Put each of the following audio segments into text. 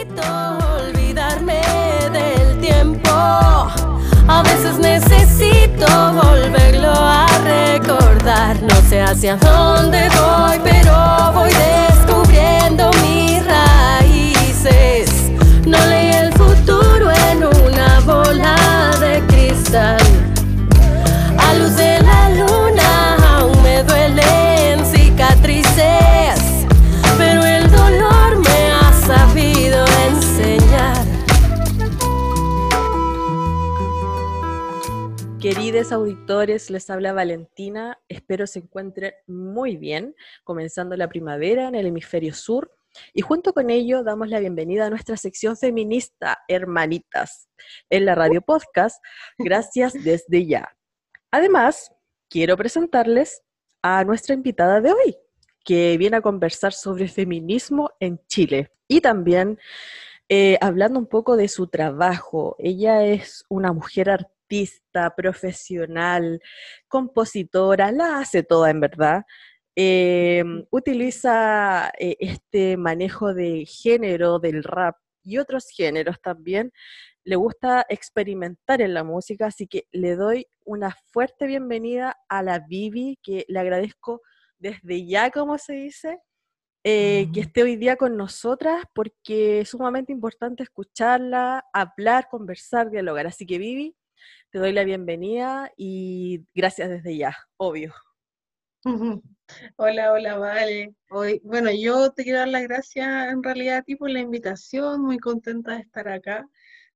necesito olvidarme del tiempo. A veces necesito volverlo a recordar. No sé hacia dónde voy, pero voy descubriendo mis raíces. No leí el futuro en una bola de cristal. Queridos auditores, les habla Valentina. Espero se encuentren muy bien, comenzando la primavera en el hemisferio sur. Y junto con ello damos la bienvenida a nuestra sección feminista, Hermanitas, en la radio podcast. Gracias desde ya. Además, quiero presentarles a nuestra invitada de hoy, que viene a conversar sobre feminismo en Chile y también eh, hablando un poco de su trabajo. Ella es una mujer artista, profesional, compositora, la hace toda en verdad. Eh, utiliza eh, este manejo de género del rap y otros géneros también. Le gusta experimentar en la música, así que le doy una fuerte bienvenida a la Vivi, que le agradezco desde ya, como se dice, eh, que esté hoy día con nosotras, porque es sumamente importante escucharla, hablar, conversar, dialogar. Así que Vivi, te doy la bienvenida y gracias desde ya, obvio. Hola, hola, vale. Hoy, bueno, yo te quiero dar las gracias en realidad a ti por la invitación, muy contenta de estar acá.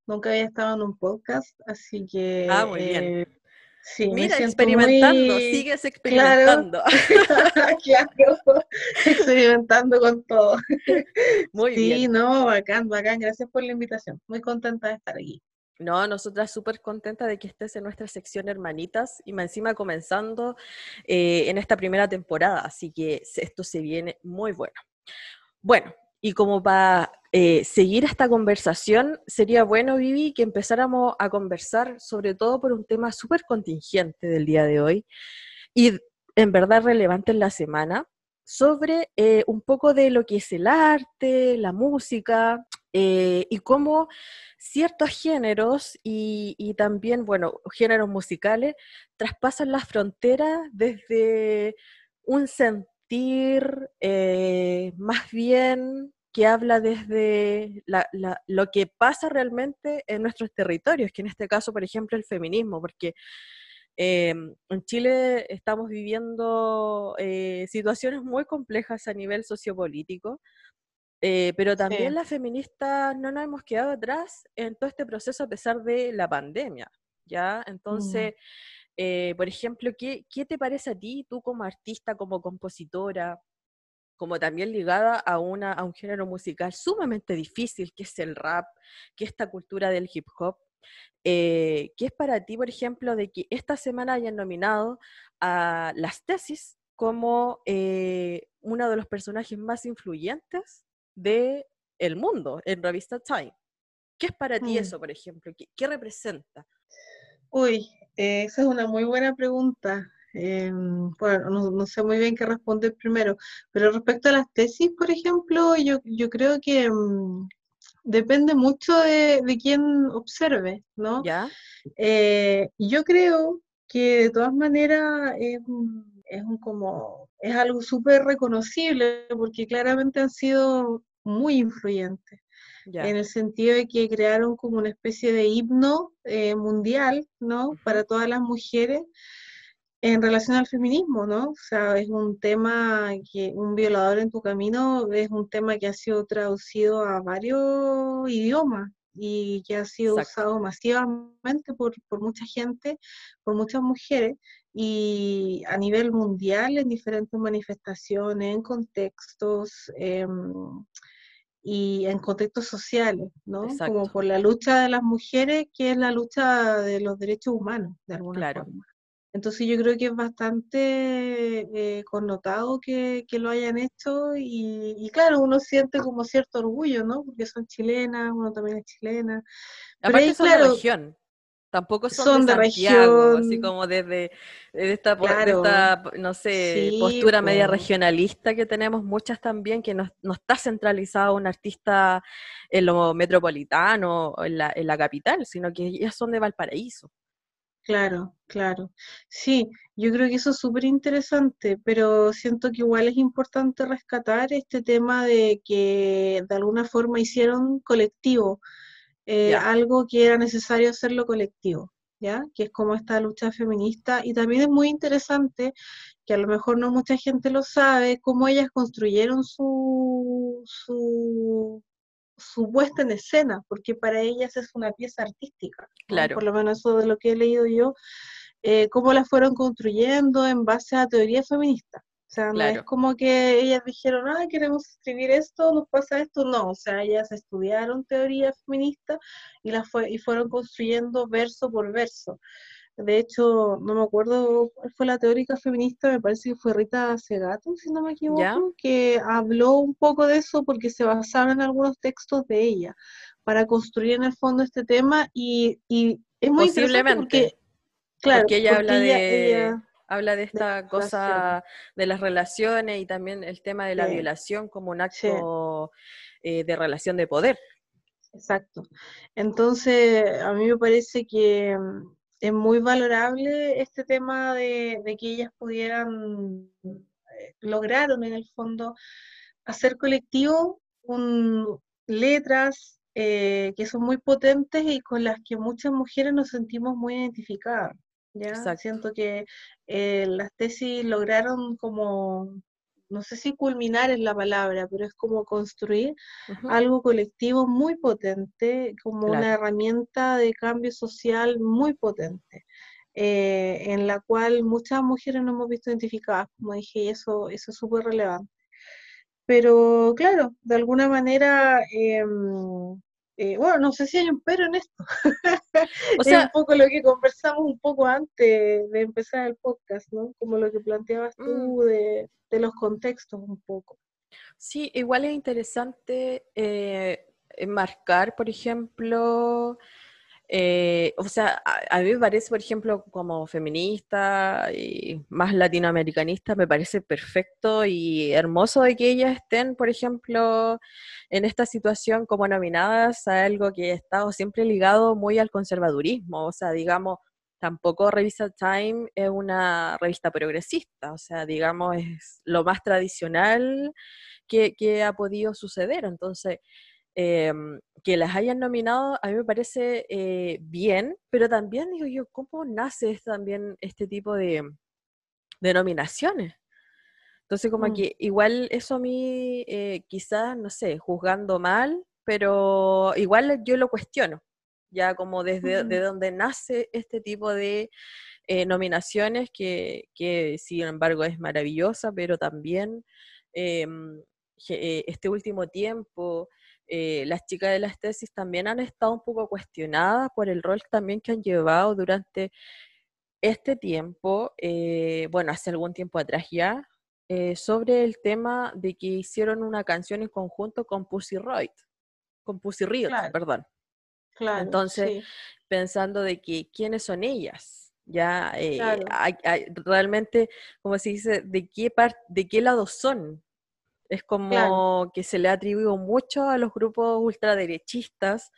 Nunca había estado en un podcast, así que... Ah, muy bien. eh, sí, Mira, experimentando, muy- sigues experimentando. claro, experimentando con todo. Muy sí, bien. no, bacán, bacán. Gracias por la invitación. Muy contenta de estar aquí. No, nosotras súper contentas de que estés en nuestra sección Hermanitas y más encima comenzando eh, en esta primera temporada, así que esto se viene muy bueno. Bueno, y como para eh, seguir esta conversación, sería bueno, Vivi, que empezáramos a conversar sobre todo por un tema súper contingente del día de hoy y en verdad relevante en la semana, sobre eh, un poco de lo que es el arte, la música eh, y cómo ciertos géneros y, también, bueno, géneros musicales traspasan las fronteras desde un sentir eh, más bien que habla desde la- la- lo que pasa realmente en nuestros territorios, que en este caso, por ejemplo, el feminismo, porque eh, en Chile estamos viviendo situaciones muy complejas a nivel sociopolítico, eh, pero también Sí. las feministas no nos hemos quedado atrás en todo este proceso a pesar de la pandemia, ¿ya? Entonces, eh, por ejemplo, ¿qué, ¿qué te parece a ti, tú como artista, como compositora, como también ligada a, una, a un género musical sumamente difícil, que es el rap, que es esta cultura del hip hop? Eh, ¿Qué es para ti, por ejemplo, de que esta semana hayan nominado a las tesis como eh, uno de los personajes más influyentes de el mundo en revista Time? ¿Qué es para ti Mm. eso, por ejemplo? ¿Qué, qué representa? Uy, eh, esa es una muy buena pregunta. Em, bueno, no, no sé muy bien qué responder primero, pero respecto a las tesis, por ejemplo, yo, yo creo que mm, depende mucho de, de quién observe, ¿no? ¿Ya? Eh, yo creo que de todas maneras es un, es un como, es algo súper reconocible porque claramente han sido muy influyentes Ya. en el sentido de que crearon como una especie de himno eh, mundial, ¿no? Para todas las mujeres en relación al feminismo, ¿no? O sea, es un tema que un violador en tu camino es un tema que ha sido traducido a varios idiomas y que ha sido Exacto. usado masivamente por, por mucha gente, por muchas mujeres y a nivel mundial en diferentes manifestaciones, en contextos. em, y en contextos sociales, ¿no? Como por la lucha de las mujeres, que es la lucha de los derechos humanos, de alguna Claro. forma. Entonces yo creo que es bastante eh, connotado que, que lo hayan hecho y, y claro, uno siente como cierto orgullo, ¿no? Porque son chilenas, uno también es chilena. Pero Aparte ahí, son de región. Tampoco son, de, Santiago, así como desde, esta, no sé, postura media regionalista que tenemos muchas también, que no, está centralizado un artista en lo metropolitano, en la, en la capital, sino que ellas son de Valparaíso. Claro, claro. Sí, yo creo que eso es súper interesante, pero siento que igual es importante rescatar este tema de que de alguna forma hicieron colectivo, eh, algo que era necesario hacerlo colectivo, ¿ya? Que es como esta lucha feminista. Y también es muy interesante, que a lo mejor no mucha gente lo sabe, cómo ellas construyeron su, su su puesta en escena, porque para ellas es una pieza artística. Claro. Por lo menos eso de lo que he leído yo, eh, cómo la fueron construyendo en base a teoría feminista. O sea, no es como que ellas dijeron, ah, queremos escribir esto, nos pasa esto. No, o sea, ellas estudiaron teoría feminista y, la fue, y fueron construyendo verso por verso. De hecho, no me acuerdo cuál fue la teórica feminista, me parece que fue Rita Segato, si no me equivoco, que habló un poco de eso porque se basaron en algunos textos de ella para construir en el fondo este tema y, es muy Posiblemente. porque, claro, porque ella habla de... habla de esta cosa de las relaciones y también el tema de la violación como un acto eh, de relación de poder. Exacto. Entonces, a mí me parece que es muy valorable este tema de, que ellas pudieran, eh, lograron en el fondo hacer colectivo con letras eh, que son muy potentes y con las que muchas mujeres nos sentimos muy identificadas. ¿Ya? Siento que eh, las tesis lograron como no sé si culminar es la palabra, pero es como construir algo colectivo muy potente, como una herramienta de cambio social muy potente, eh, en la cual muchas mujeres nos hemos visto identificadas, como dije, y eso, eso es súper relevante. Pero claro, de alguna manera em, eh, bueno, no sé si hay un pero en esto. o sea, es un poco lo que conversamos un poco antes de empezar el podcast, ¿no? Como lo que planteabas tú mm. de, los contextos un poco. Sí, igual es interesante eh, marcar, por ejemplo, eh, o sea, a, mí me parece, por ejemplo, como feminista y más latinoamericanista, me parece perfecto y hermoso de que ellas estén, por ejemplo, en esta situación como nominadas a algo que ha estado siempre ligado muy al conservadurismo. O sea, digamos, tampoco Revista Time es una revista progresista, o sea, digamos, es lo más tradicional que, que ha podido suceder. Entonces, Em, que las hayan nominado a mí me parece eh, bien, pero también digo yo, ¿cómo nace también este tipo de, de nominaciones? Entonces, como mm. que igual eso a mí, eh, quizás, no sé, juzgando mal, pero igual yo lo cuestiono, ya como desde de donde nace este tipo de eh, nominaciones, que, que, sin embargo es maravillosa, pero también em, este último tiempo eh, las chicas de las tesis también han estado un poco cuestionadas por el rol también que han llevado durante este tiempo, eh, bueno, hace algún tiempo atrás ya, eh, sobre el tema de que hicieron una canción en conjunto con Pussy Riot, con Pussy Riot, perdón. Claro, Entonces, pensando de que quiénes son ellas, ya realmente, como se dice, de qué de qué lado son, es como que se le ha atribuido mucho a los grupos ultraderechistas,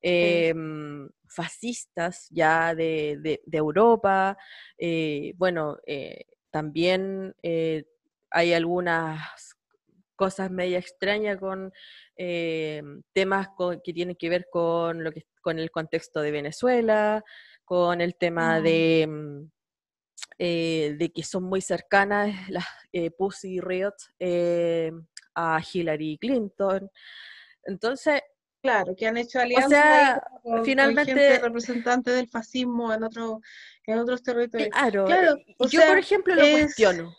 em, fascistas ya de, Europa. Eh, bueno, eh, también eh, hay algunas cosas media extrañas con temas que tienen que ver con, lo que, con el contexto de Venezuela, con el tema mm. de mm, eh, de que son muy cercanas las eh, Pussy Riot eh, a Hillary Clinton. Entonces, Claro, que han hecho alianzas con, finalmente representantes del fascismo en, otro, en otros territorios. Claro, yo por ejemplo lo cuestiono,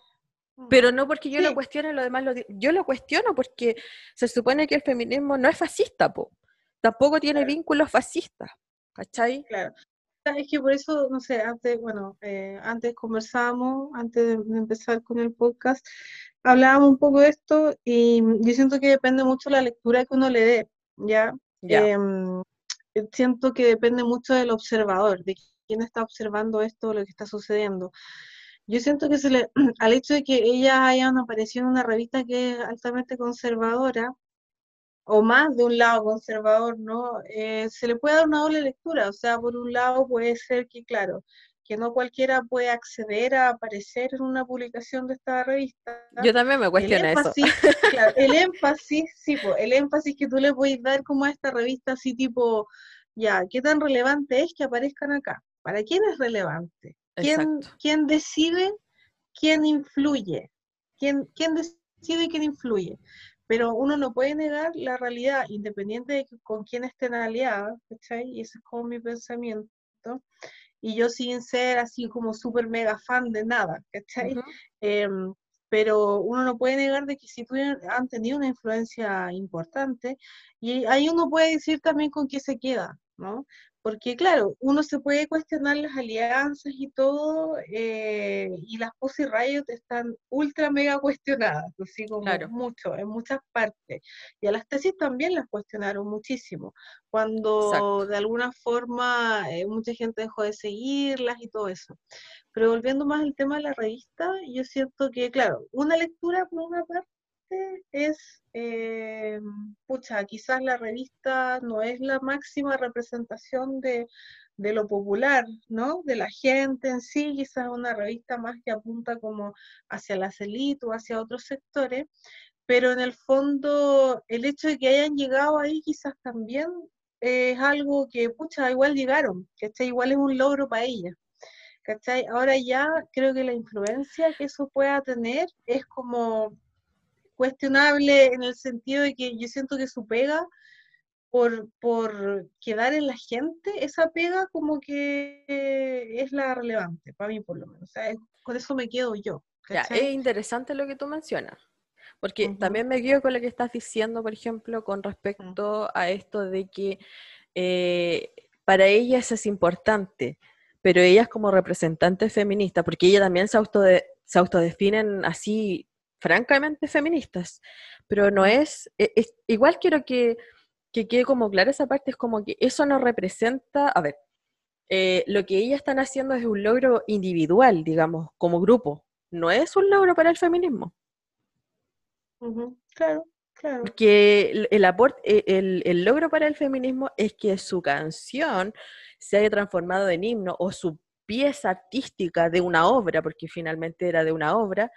mm. pero no porque yo lo cuestione, lo demás lo yo lo cuestiono porque se supone que el feminismo no es fascista, po. tampoco tiene vínculos fascistas, ¿cachai? Claro, es que por eso, no sé, antes, bueno, eh, antes conversábamos, antes de, empezar con el podcast, hablábamos un poco de esto y yo siento que depende mucho la lectura que uno le dé, ¿ya? Em, eh, siento que depende mucho del observador, de quién está observando esto, lo que está sucediendo. Yo siento que se le, al hecho de que ellas hayan aparecido en una revista que es altamente conservadora, o más de un lado conservador, ¿no? Eh, se le puede dar una doble lectura, o sea, por un lado puede ser que, claro, que no cualquiera puede acceder a aparecer en una publicación de esta revista. Yo también me cuestiono eso. Claro, el énfasis, sí, el énfasis que tú le puedes dar como a esta revista, así tipo, ya, ¿qué tan relevante es que aparezcan acá? ¿Para quién es relevante? ¿Quién, ¿quién decide? ¿Quién influye? ¿Quién, ¿Quién decide y quién influye? Pero uno no puede negar la realidad, independiente de con quién estén aliadas, ¿cachai? Y ese es como mi pensamiento y yo sin ser así como súper mega fan de nada, ¿cachai? Em, pero uno no puede negar de que si han tenido una influencia importante, y ahí uno puede decir también con qué se queda, ¿no? Porque claro, uno se puede cuestionar las alianzas y todo, eh, y las Pussy Riot están ultra mega cuestionadas, así como mucho, en muchas partes. Y a las tesis también las cuestionaron muchísimo, cuando de alguna forma eh, mucha gente dejó de seguirlas y todo eso. Pero volviendo más al tema de la revista, yo siento que, claro, una lectura por una parte es, eh, pucha, quizás la revista no es la máxima representación de, lo popular, ¿no? De la gente en sí, quizás una revista más que apunta como hacia la élites o hacia otros sectores, pero en el fondo el hecho de que hayan llegado ahí quizás también es algo que, pucha, igual llegaron, que igual es un logro para ellas. ¿Cachai? Ahora ya creo que la influencia que eso pueda tener es como cuestionable en el sentido de que yo siento que su pega, por, por quedar en la gente, esa pega como que es la relevante, para mí por lo menos. O sea, con eso me quedo yo. es interesante lo que tú mencionas. Porque también me quedo con lo que estás diciendo, por ejemplo, con respecto a esto de que eh, para ellas es importante, pero ellas como representantes feministas, porque ellas también se, se autodefinen así francamente feministas, pero no es, e, igual quiero que, que, quede como clara esa parte, es como que eso no representa, a ver, eh, lo que ellas están haciendo es un logro individual, digamos, como grupo, no es un logro para el feminismo. Claro, claro. Porque el, e, el, el, logro para el feminismo es que su canción se haya transformado en himno o su pieza artística de una obra, porque finalmente era de una obra,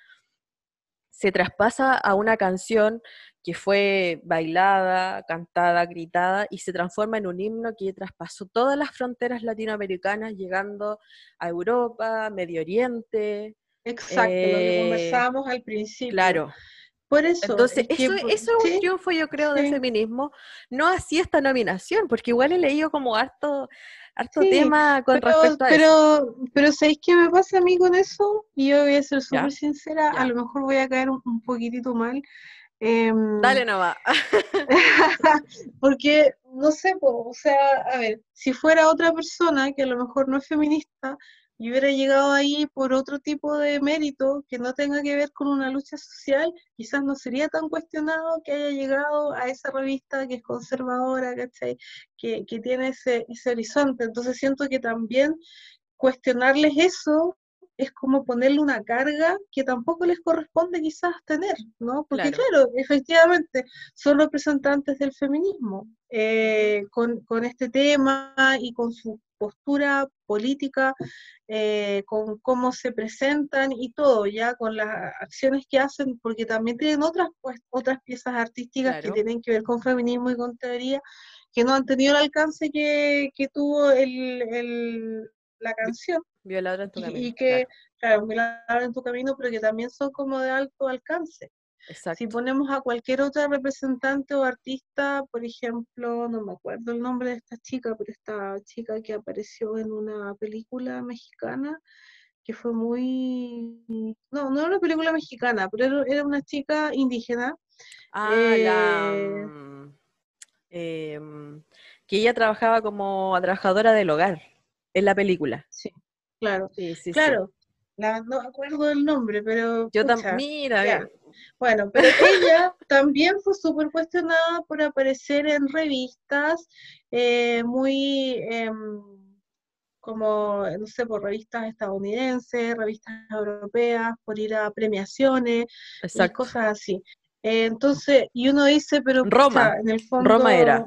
se traspasa a una canción que fue bailada, cantada, gritada y se transforma en un himno que traspasó todas las fronteras latinoamericanas, llegando a Europa, Medio Oriente. Exacto, lo que eh, conversábamos al principio. Claro. Por eso. Entonces, eso, es un triunfo, yo creo, del feminismo. No así esta nominación, porque igual he leído como harto, harto tema con respecto a pero, eso. Pero, ¿sabéis qué me pasa a mí con eso? Y yo voy a ser súper sincera, a lo mejor voy a caer un, poquitito mal. Em, Dale nomás. porque, no sé, o sea, a ver, si fuera otra persona que a lo mejor no es feminista, y hubiera llegado ahí por otro tipo de mérito que no tenga que ver con una lucha social, quizás no sería tan cuestionado que haya llegado a esa revista que es conservadora, ¿cachai? Que, tiene ese, ese horizonte. Entonces siento que también cuestionarles eso es como ponerle una carga que tampoco les corresponde quizás tener, ¿no? Porque claro, efectivamente son representantes del feminismo eh, con, con, este tema y con su postura política, eh, con cómo se presentan y todo, ya con las acciones que hacen, porque también tienen otras, pues, otras piezas artísticas que tienen que ver con feminismo y con teoría, que no han tenido el alcance que, que tuvo el, el, la canción. Violador en tu camino. Y que, claro, violador en tu camino, pero que también son como de alto alcance. Si ponemos a cualquier otra representante o artista, por ejemplo, no me acuerdo el nombre de esta chica, pero esta chica que apareció en una película mexicana, que fue muy... No, no era una película mexicana, pero era una chica indígena. Ah, la... Eh, mm, em, que ella trabajaba como trabajadora del hogar en la película. Sí, claro. Sí, sí, claro. no me acuerdo del nombre, pero... Yo también, mira, Bueno, pero ella también fue súper cuestionada por aparecer en revistas eh, muy, em, como, no sé, por revistas estadounidenses, revistas europeas, por ir a premiaciones y cosas así. Eh, entonces, y uno dice, pero Roma, en el fondo... Roma era,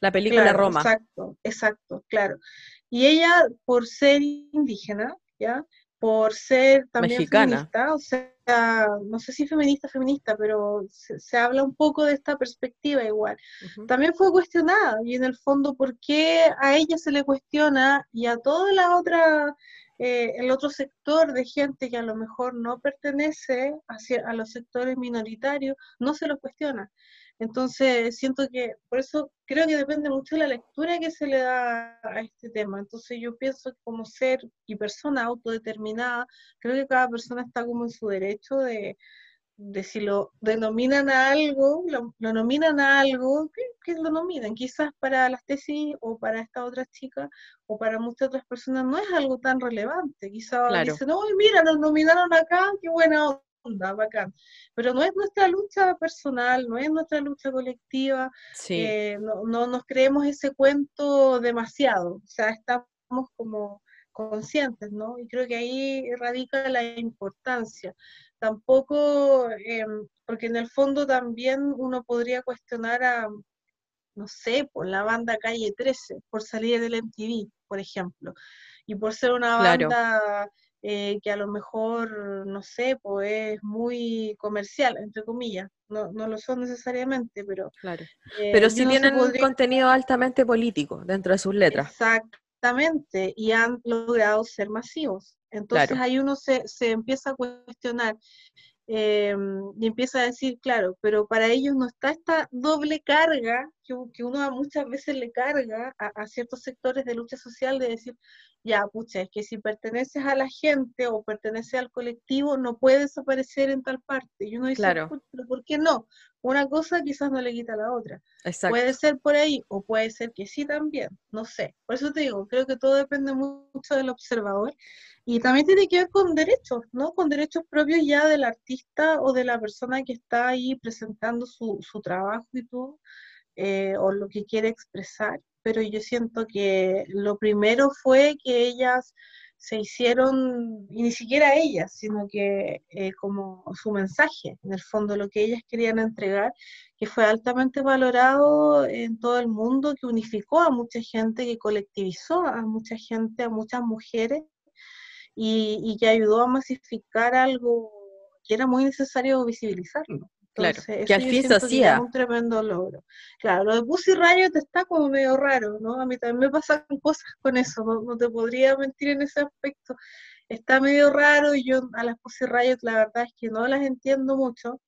la película Roma. Exacto, exacto, claro. Y ella, por ser indígena, ¿ya? por ser también feminista, o sea, no sé si feminista, feminista, pero se, habla un poco de esta perspectiva igual. También fue cuestionada y en el fondo, ¿por qué a ella se le cuestiona y a toda la otra, eh, el otro sector de gente que a lo mejor no pertenece hacia, a los sectores minoritarios, no se lo cuestiona? Entonces, siento que, por eso creo que depende mucho de la lectura que se le da a este tema. Entonces, yo pienso que como ser y persona autodeterminada, creo que cada persona está como en su derecho de, de si lo denominan a algo, lo, nominan a algo, que, lo nominan. Quizás para las tesis o para esta otra chica o para muchas otras personas no es algo tan relevante. Quizás dicen, no, mira, nos nominaron acá, qué buena bacán. Pero no es nuestra lucha personal, no es nuestra lucha colectiva, eh, no, no, nos creemos ese cuento demasiado, o sea, estamos como conscientes, ¿no? Y creo que ahí radica la importancia. Tampoco, em, porque en el fondo también uno podría cuestionar a, no sé, por la banda Calle 13, por salir del MTV, por ejemplo, y por ser una banda eh, que a lo mejor, no sé, pues es muy comercial, entre comillas. No, no lo son necesariamente, pero... Claro. Eh, pero sí tienen un contenido altamente político dentro de sus letras. Exactamente, y han logrado ser masivos. Entonces ahí uno se, se empieza a cuestionar eh, y empieza a decir, claro, pero para ellos no está esta doble carga que, que uno muchas veces le carga a, a, ciertos sectores de lucha social de decir, ya, pucha, es que si perteneces a la gente o perteneces al colectivo, no puedes aparecer en tal parte. Y uno dice, claro. pero ¿por qué no? Una cosa quizás no le quita a la otra. Puede ser por ahí o puede ser que sí también, no sé. Por eso te digo, creo que todo depende mucho del observador y también tiene que ver con derechos, ¿no? Con derechos propios ya del artista o de la persona que está ahí presentando su, su trabajo y todo, eh, o lo que quiere expresar pero yo siento que lo primero fue que ellas se hicieron, y ni siquiera ellas, sino que eh, como su mensaje, en el fondo lo que ellas querían entregar, que fue altamente valorado en todo el mundo, que unificó a mucha gente, que colectivizó a mucha gente, a muchas mujeres, y, y que ayudó a masificar algo que era muy necesario visibilizarlo claro, que al fin se hacía. un tremendo logro. Claro, lo de Pussy Riot está como medio raro, ¿no? A mí también me pasan cosas con eso, no, te podría mentir en ese aspecto. Está medio raro y yo a las Pussy Riot la verdad es que no las entiendo mucho.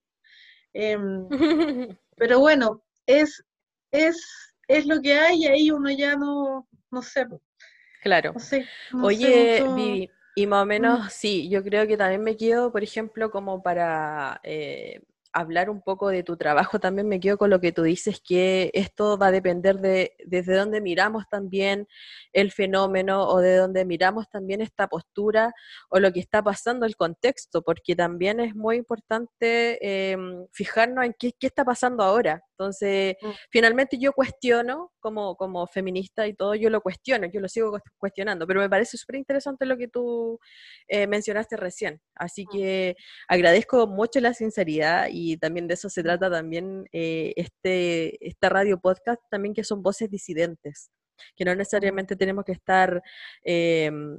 Em, pero bueno, es, es, es lo que hay y ahí uno ya no, no sé. Claro. Oye, Vivi, y más o menos, mm. sí, yo creo que también me quedo, por ejemplo, como para eh, hablar un poco de tu trabajo, también me quedo con lo que tú dices, que esto va a depender de desde dónde miramos también el fenómeno o de dónde miramos también esta postura o lo que está pasando, el contexto, porque también es muy importante em, fijarnos en qué, qué, está pasando ahora. Entonces, mm. finalmente yo cuestiono, como, como feminista y todo, yo lo cuestiono, yo lo sigo cuestionando, pero me parece súper interesante lo que tú eh, mencionaste recién. Así mm. que agradezco mucho la sinceridad y también de eso se trata también eh, este, esta radio podcast, también que son voces disidentes que no necesariamente tenemos que estar em,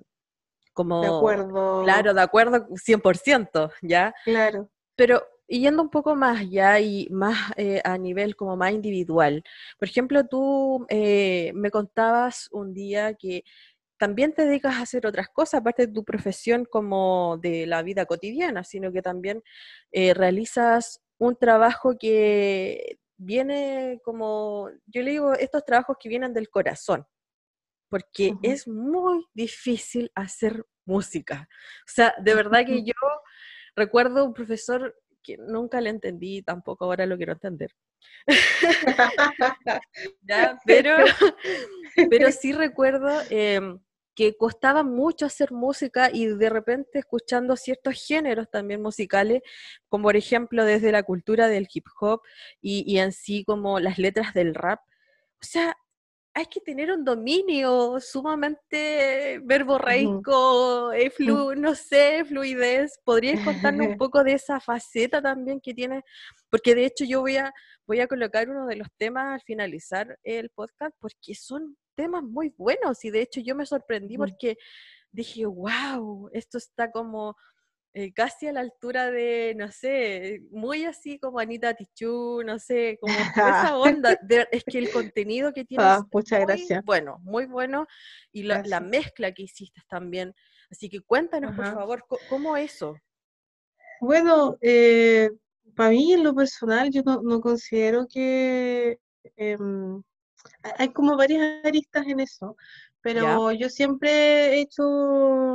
como... De acuerdo. Claro, de acuerdo 100%, ¿ya? Claro. Pero yendo un poco más ya y más eh, a nivel como más individual, por ejemplo, tú eh, me contabas un día que también te dedicas a hacer otras cosas, aparte de tu profesión como de la vida cotidiana, sino que también eh, realizas un trabajo que viene como, yo le digo, estos trabajos que vienen del corazón, porque es muy difícil hacer música. O sea, de verdad que yo recuerdo un profesor que nunca le entendí, tampoco ahora lo quiero entender. pero, pero sí recuerdo em, que costaba mucho hacer música y de repente escuchando ciertos géneros también musicales, como por ejemplo desde la cultura del hip hop y, y en sí como las letras del rap. O sea, hay que tener un dominio sumamente verborreico, eh, flu, no sé, fluidez. ¿Podrías contarnos un poco de esa faceta también que tiene? Porque de hecho yo voy a, voy a colocar uno de los temas al finalizar el podcast porque son temas muy buenos y de hecho yo me sorprendí porque dije, wow, esto está como eh, casi a la altura de, no sé, muy así como Anita Tichú, no sé, como esa onda. es que el contenido que tiene ah, muchas gracias. bueno, muy bueno. Y la, mezcla que hiciste también. Así que cuéntanos, por favor, ¿cómo eso? Bueno, eh, para mí en lo personal yo no, considero que... Em, hay como varias aristas en eso. Pero yo siempre he hecho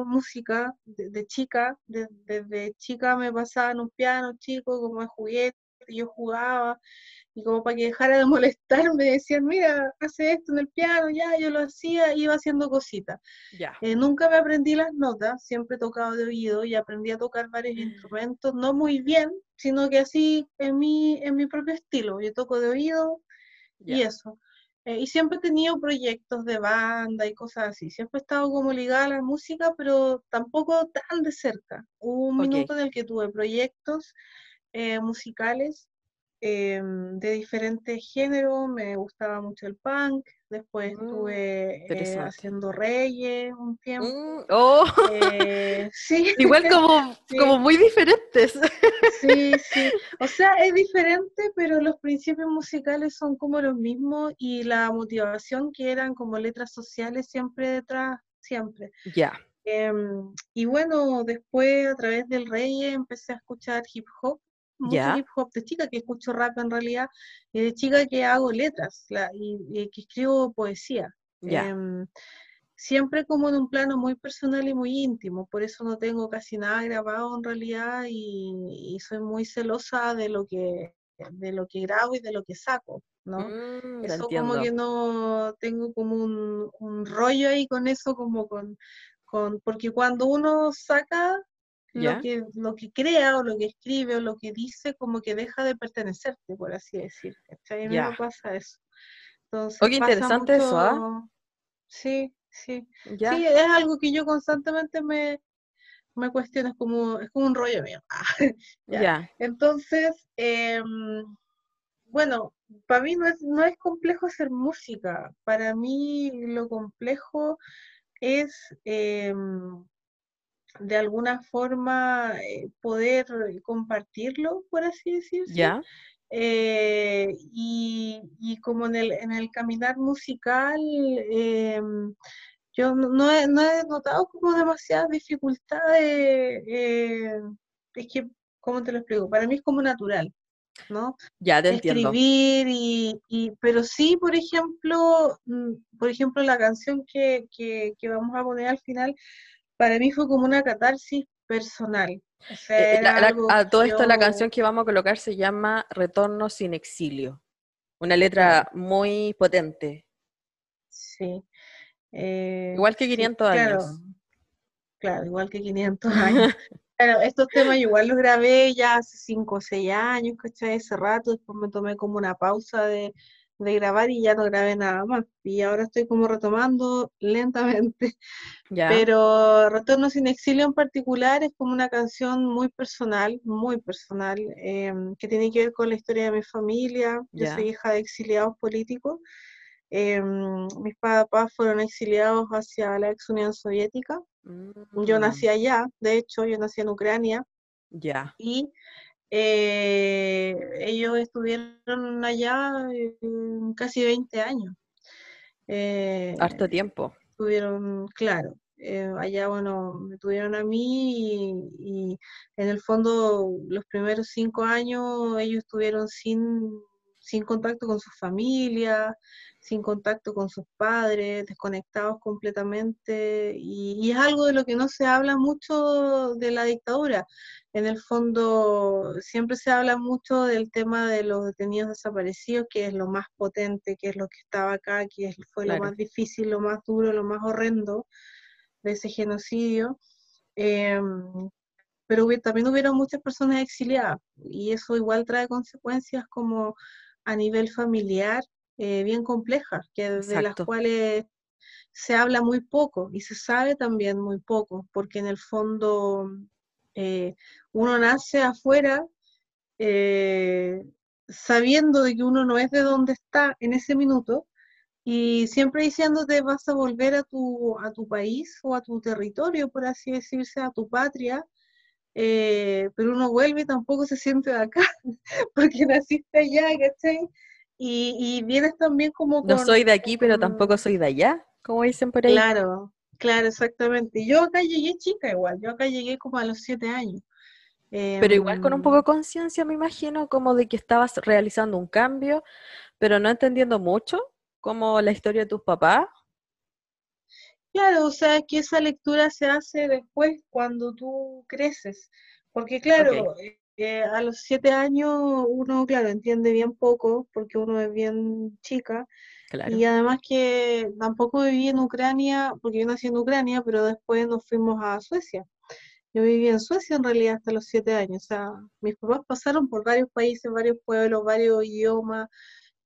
música de, chica, desde chica me pasaba en un piano chico como de juguete, yo jugaba y como para que dejara de molestarme decían, mira, hace esto en el piano, ya, yo lo hacía, iba haciendo cositas. Eh, nunca me aprendí las notas, siempre he tocado de oído y aprendí a tocar varios mm. instrumentos, no muy bien, sino que así en mi, en mi propio estilo, yo toco de oído y eso. Eh, y siempre he tenido proyectos de banda y cosas así. Siempre he estado como ligada a la música, pero tampoco tan de cerca. Hubo un minuto en el que tuve proyectos eh, musicales em, de diferentes géneros. Me gustaba mucho el punk, Después mm, estuve eh, haciendo reyes un tiempo. Mm, oh. eh, sí. Igual como, como muy diferentes. Sí, sí. O sea, es diferente, pero los principios musicales son como los mismos y la motivación que eran como letras sociales siempre detrás, siempre. Ya. Em, y bueno, después a través del reyes empecé a escuchar hip hop mucho hip hop de chica que escucho rap en realidad, y de chica que hago letras y, que escribo poesía. Em, siempre como en un plano muy personal y muy íntimo, por eso no tengo casi nada grabado en realidad y, soy muy celosa de lo que de lo que grabo y de lo que saco, ¿no? Mm, eso como que no tengo como un, un rollo ahí con eso, como con, con, porque cuando uno saca lo que, lo que crea o lo que escribe o lo que dice como que deja de pertenecerte, por así decir. A mí me pasa eso. Entonces, interesante eso, ¿ah? Sí, sí. Sí, es algo que yo constantemente me, me cuestiono, es como, es como un rollo mío. ya. Entonces, em, bueno, para mí no es, no es complejo hacer música. Para mí lo complejo es em, de alguna forma eh, poder compartirlo, por así decirlo. Ya. Eh, y, como en el, en el caminar musical, eh, yo no he, no he, notado como demasiadas dificultades. es que, ¿cómo te lo explico? Para mí es como natural. ¿no? Ya te entiendo. Escribir y, y, pero sí, por ejemplo, mm, por ejemplo, la canción que, que, que vamos a poner al final, para mí fue como una catarsis personal. Eh, a todo esto la canción que vamos a colocar se llama Retorno sin exilio. Una letra muy potente. Sí. igual que 500 años. Claro, igual que 500 años. Claro, estos temas igual los grabé ya hace 5 o 6 años, ¿cachai? Hace rato, después me tomé como una pausa de, de grabar y ya no grabé nada más. Y ahora estoy como retomando lentamente. Pero Retorno sin exilio en particular es como una canción muy personal, muy personal, em, que tiene que ver con la historia de mi familia. Yo soy hija de exiliados políticos. Em, mis papás fueron exiliados hacia la ex Unión Soviética. Yo mm. nací allá, de hecho, yo nací en Ucrania. Ya. Y eh, ellos estuvieron allá casi 20 años. Eh, Harto tiempo. Estuvieron, claro, eh, allá, bueno, me tuvieron a mí y, en el fondo los primeros cinco años ellos estuvieron sin, sin contacto con su familia, sin contacto con sus padres, desconectados completamente, y, es algo de lo que no se habla mucho de la dictadura. En el fondo, siempre se habla mucho del tema de los detenidos desaparecidos, que es lo más potente, que es lo que estaba acá, que fue lo más difícil, lo más duro, lo más horrendo. de ese genocidio. Em, pero también hubieron muchas personas exiliadas y eso igual trae consecuencias como a nivel familiar eh, bien complejas, que de las cuales se habla muy poco y se sabe también muy poco, porque en el fondo eh, uno nace afuera eh, sabiendo de que uno no es de donde está en ese minuto y siempre diciéndote vas a volver a tu, a tu país o a tu territorio, por así decirse, a tu patria, eh, pero uno vuelve y tampoco se siente de acá, porque naciste allá, ¿cachai? Y, y vienes también como... no soy de aquí, pero tampoco soy de allá, como dicen por ahí. Claro, claro, exactamente. Yo acá llegué chica igual, yo acá llegué como a los siete años. Pero igual con un poco de em, conciencia, me imagino, como de que estabas realizando un cambio, pero no entendiendo mucho como la historia de tus papás. Claro, o sea, que esa lectura se hace después cuando tú creces, porque claro, eh, a los siete años uno, claro, entiende bien poco, porque uno es bien chica, y además que tampoco viví en Ucrania, porque yo nací en Ucrania, pero después nos fuimos a Suecia. Yo viví en Suecia en realidad hasta los siete años, o sea, mis papás pasaron por varios países, varios pueblos, varios idiomas,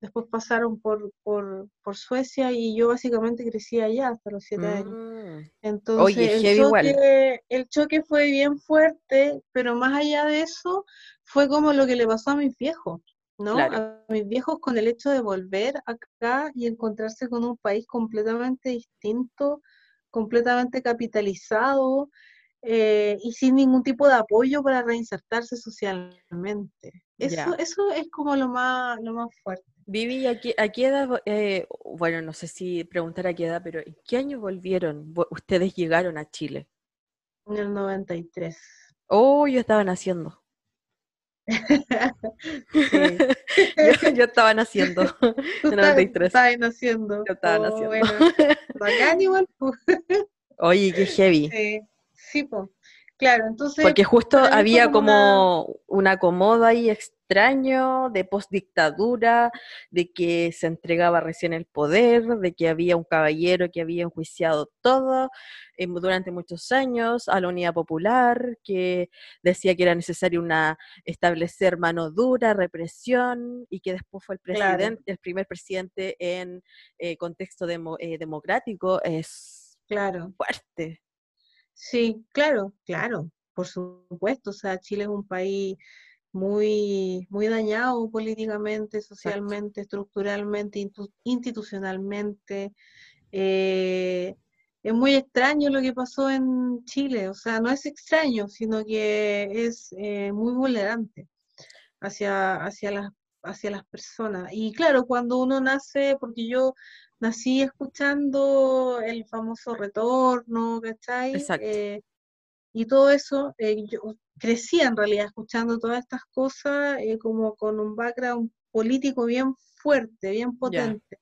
después pasaron por, por, por, Suecia y yo básicamente crecí allá hasta los siete años. Mm. Entonces, el, choque, el choque fue bien fuerte, pero más allá de eso, fue como lo que le pasó a mis viejos, ¿no? A mis viejos con el hecho de volver acá y encontrarse con un país completamente distinto, completamente capitalizado. Eh, y sin ningún tipo de apoyo para reinsertarse socialmente. Eso, eso es como lo más, lo más fuerte. Vivi, ¿a qué, a qué edad, eh, bueno, no sé si preguntar a qué edad, pero ¿en qué año volvieron? ¿Ustedes llegaron a Chile? En el 93. Oh, yo estaba naciendo. yo, estaba naciendo. En el 93. Estaba naciendo. Yo estaba oh, naciendo. Bacán igual. Oye, qué heavy. Sí, sí, pues. Claro, entonces. Porque justo había como una... acomodo ahí extraño de postdictadura, de que se entregaba recién el poder, de que había un caballero que había enjuiciado todo eh, durante muchos años a la Unidad Popular, que decía que era necesario una, establecer mano dura, represión, y que después fue el presidente, el primer presidente en eh, contexto eh, democrático. Es claro. fuerte. Sí, claro, claro, por supuesto. O sea, Chile es un país muy, muy dañado políticamente, socialmente, estructuralmente, institucionalmente. Eh, es muy extraño lo que pasó en Chile, o sea, no es extraño, sino que es eh, muy vulnerante hacia, hacia, las, hacia las personas. Y claro, cuando uno nace, porque yo nací escuchando el famoso retorno, ¿cachai? Eh, y todo eso, eh, yo crecí en realidad escuchando todas estas cosas eh, como con un background político bien fuerte, bien potente.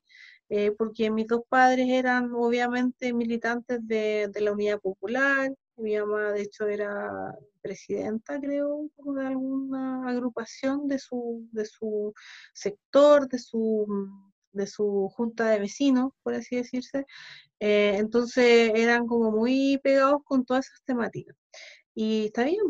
porque mis dos padres eran obviamente militantes de, de, la Unidad Popular, mi mamá de hecho era presidenta, creo, de alguna agrupación de su, de su sector, de su de su junta de vecinos, por así decirse. Eh, entonces eran como muy pegados con todas esas temáticas. Y está bien,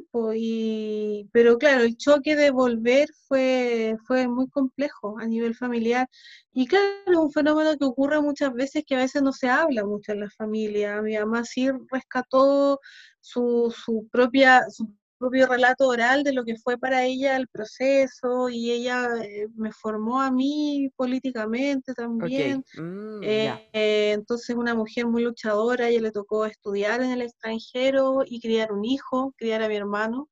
pero claro, el choque de volver fue, fue muy complejo a nivel familiar. Y claro, es un fenómeno que ocurre muchas veces que a veces no se habla mucho en la familia. Mi mamá sí rescató su, su propia, propio relato oral de lo que fue para ella el proceso y ella eh, me formó a mí políticamente también. Mm, eh, eh, entonces una mujer muy luchadora, ella le tocó estudiar en el extranjero y criar un hijo, criar a mi hermano,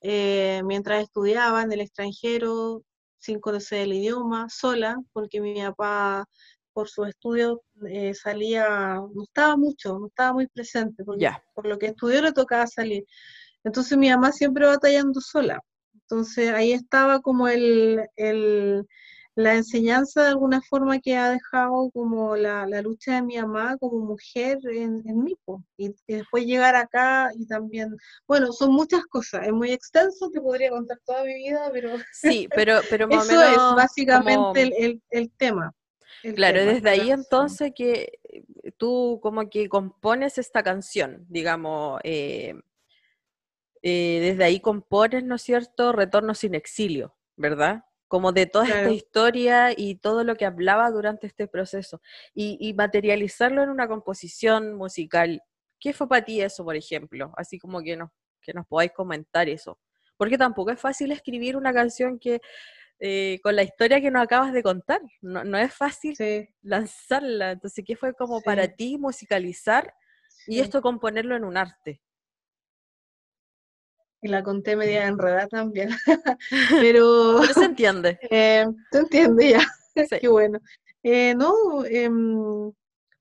mientras estudiaba en el extranjero sin conocer el idioma, sola, porque mi papá por su estudio salía, no estaba mucho, no estaba muy presente, porque por lo que estudió le tocaba salir. Entonces mi mamá siempre batallando sola. Entonces ahí estaba como el, la enseñanza de alguna forma que ha dejado como la, lucha de mi mamá como mujer en, en mí. Y, después llegar acá y también, bueno, son muchas cosas, es muy extenso, te podría contar toda mi vida, pero... Sí, pero, pero más Eso es básicamente el, el, tema. claro, desde ahí entonces que tú como que compones esta canción, digamos, eh, eh, desde ahí compones, ¿no es cierto?, Retorno sin exilio, ¿verdad? Como de toda esta historia y todo lo que hablaba durante este proceso. Y, materializarlo en una composición musical. ¿Qué fue para ti eso, por ejemplo? Así como que nos, que nos podáis comentar eso. Porque tampoco es fácil escribir una canción que eh, con la historia que nos acabas de contar. No, es fácil lanzarla. Entonces, ¿qué fue como para ti musicalizar y esto componerlo en un arte? Y la conté media enredada también. Pero. Pero se entiende. Eh, se entiende ya. Qué bueno. Eh, no, em,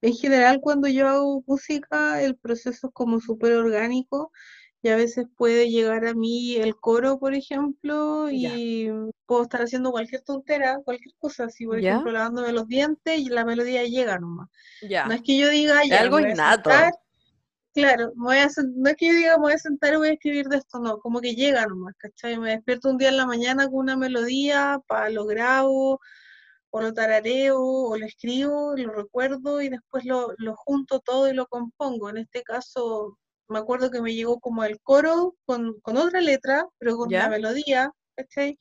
en general, cuando yo hago música, el proceso es como súper orgánico y a veces puede llegar a mí el coro, por ejemplo, y puedo estar haciendo cualquier tontera, cualquier cosa, así por ejemplo lavándome los dientes y la melodía llega nomás. Ya. No es que yo diga, ya, algo innato. Claro, voy a, no es que yo diga, me voy a sentar y voy a escribir de esto, no, como que llega nomás, ¿cachai? Me despierto un día en la mañana con una melodía, para lo grabo, o lo tarareo, o lo escribo, lo recuerdo y después lo, lo junto todo y lo compongo. En este caso, me acuerdo que me llegó como el coro con, otra letra, pero con la melodía, ¿cachai?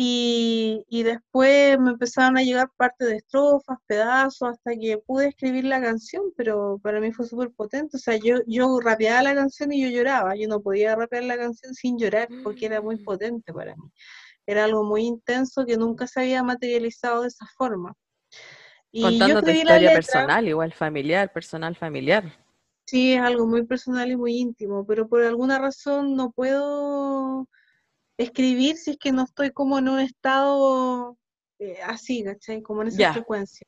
Y, y, después me empezaron a llegar partes de estrofas, pedazos, hasta que pude escribir la canción, pero para mí fue súper potente. O sea, yo, yo rapeaba la canción y yo lloraba. Yo no podía rapear la canción sin llorar porque era muy mm. potente para mí. Era algo muy intenso que nunca se había materializado de esa forma. Y Contando tu historia personal, igual familiar, personal familiar. Sí, es algo muy personal y muy íntimo, pero por alguna razón no puedo escribir si es que no estoy como en un estado eh, así, ¿cachai? Como en esa frecuencia.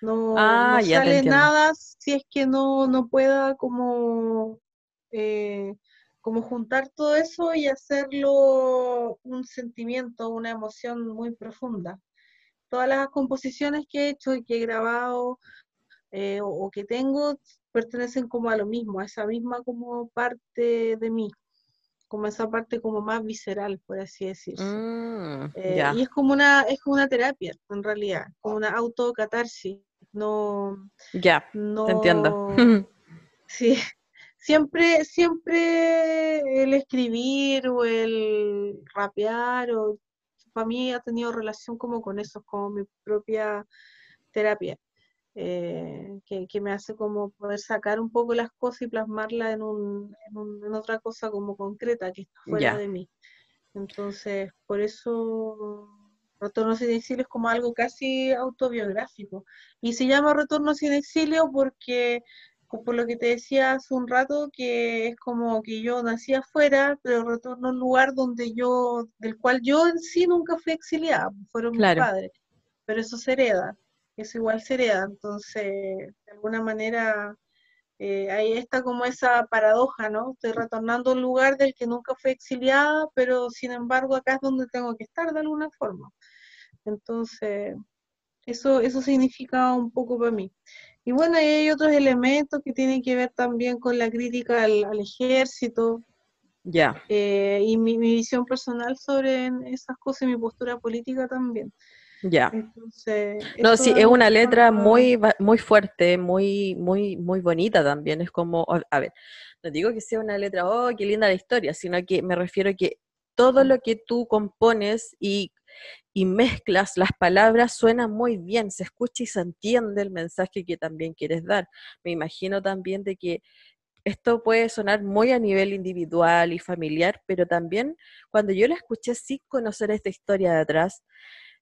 No, ah, sale nada si es que no, no pueda como, eh, como juntar todo eso y hacerlo un sentimiento, una emoción muy profunda. Todas las composiciones que he hecho y que he grabado eh, o que tengo pertenecen como a lo mismo, a esa misma como parte de mí, como esa parte como más visceral, por así decirse. Mm, eh, y es como una, es como una terapia, en realidad, como una autocatarsis. No. Ya, no, te entiendo. sí. Siempre, siempre el escribir o el rapear o para mí ha tenido relación como con eso, como mi propia terapia. Eh, que, me hace como poder sacar un poco las cosas y plasmarlas en, un, en, otra cosa como concreta que está fuera de mí. Entonces, por eso Retorno sin exilio es como algo casi autobiográfico. Y se llama Retorno sin exilio porque, por lo que te decía hace un rato, que es como que yo nací afuera, pero retorno a un lugar donde yo, del cual yo en sí nunca fui exiliada, fueron mis padres. Pero eso se hereda eso igual se hereda. Entonces, de alguna manera, eh, ahí está como esa paradoja, ¿no? Estoy retornando a un lugar del que nunca fui exiliada, pero sin embargo acá es donde tengo que estar de alguna forma. Entonces, eso, eso significa un poco para mí. Y bueno, hay otros elementos que tienen que ver también con la crítica al, ejército. Ya. Eh, y mi, mi, visión personal sobre esas cosas y mi postura política también. Ya. no, sí, es una letra muy, muy fuerte, muy, muy, muy bonita también. Es como, a ver, no digo que sea una letra, oh, qué linda la historia, sino que me refiero a que todo lo que tú compones y, y mezclas las palabras suena muy bien, se escucha y se entiende el mensaje que también quieres dar. Me imagino también de que esto puede sonar muy a nivel individual y familiar, pero también cuando yo la escuché sin conocer esta historia de atrás,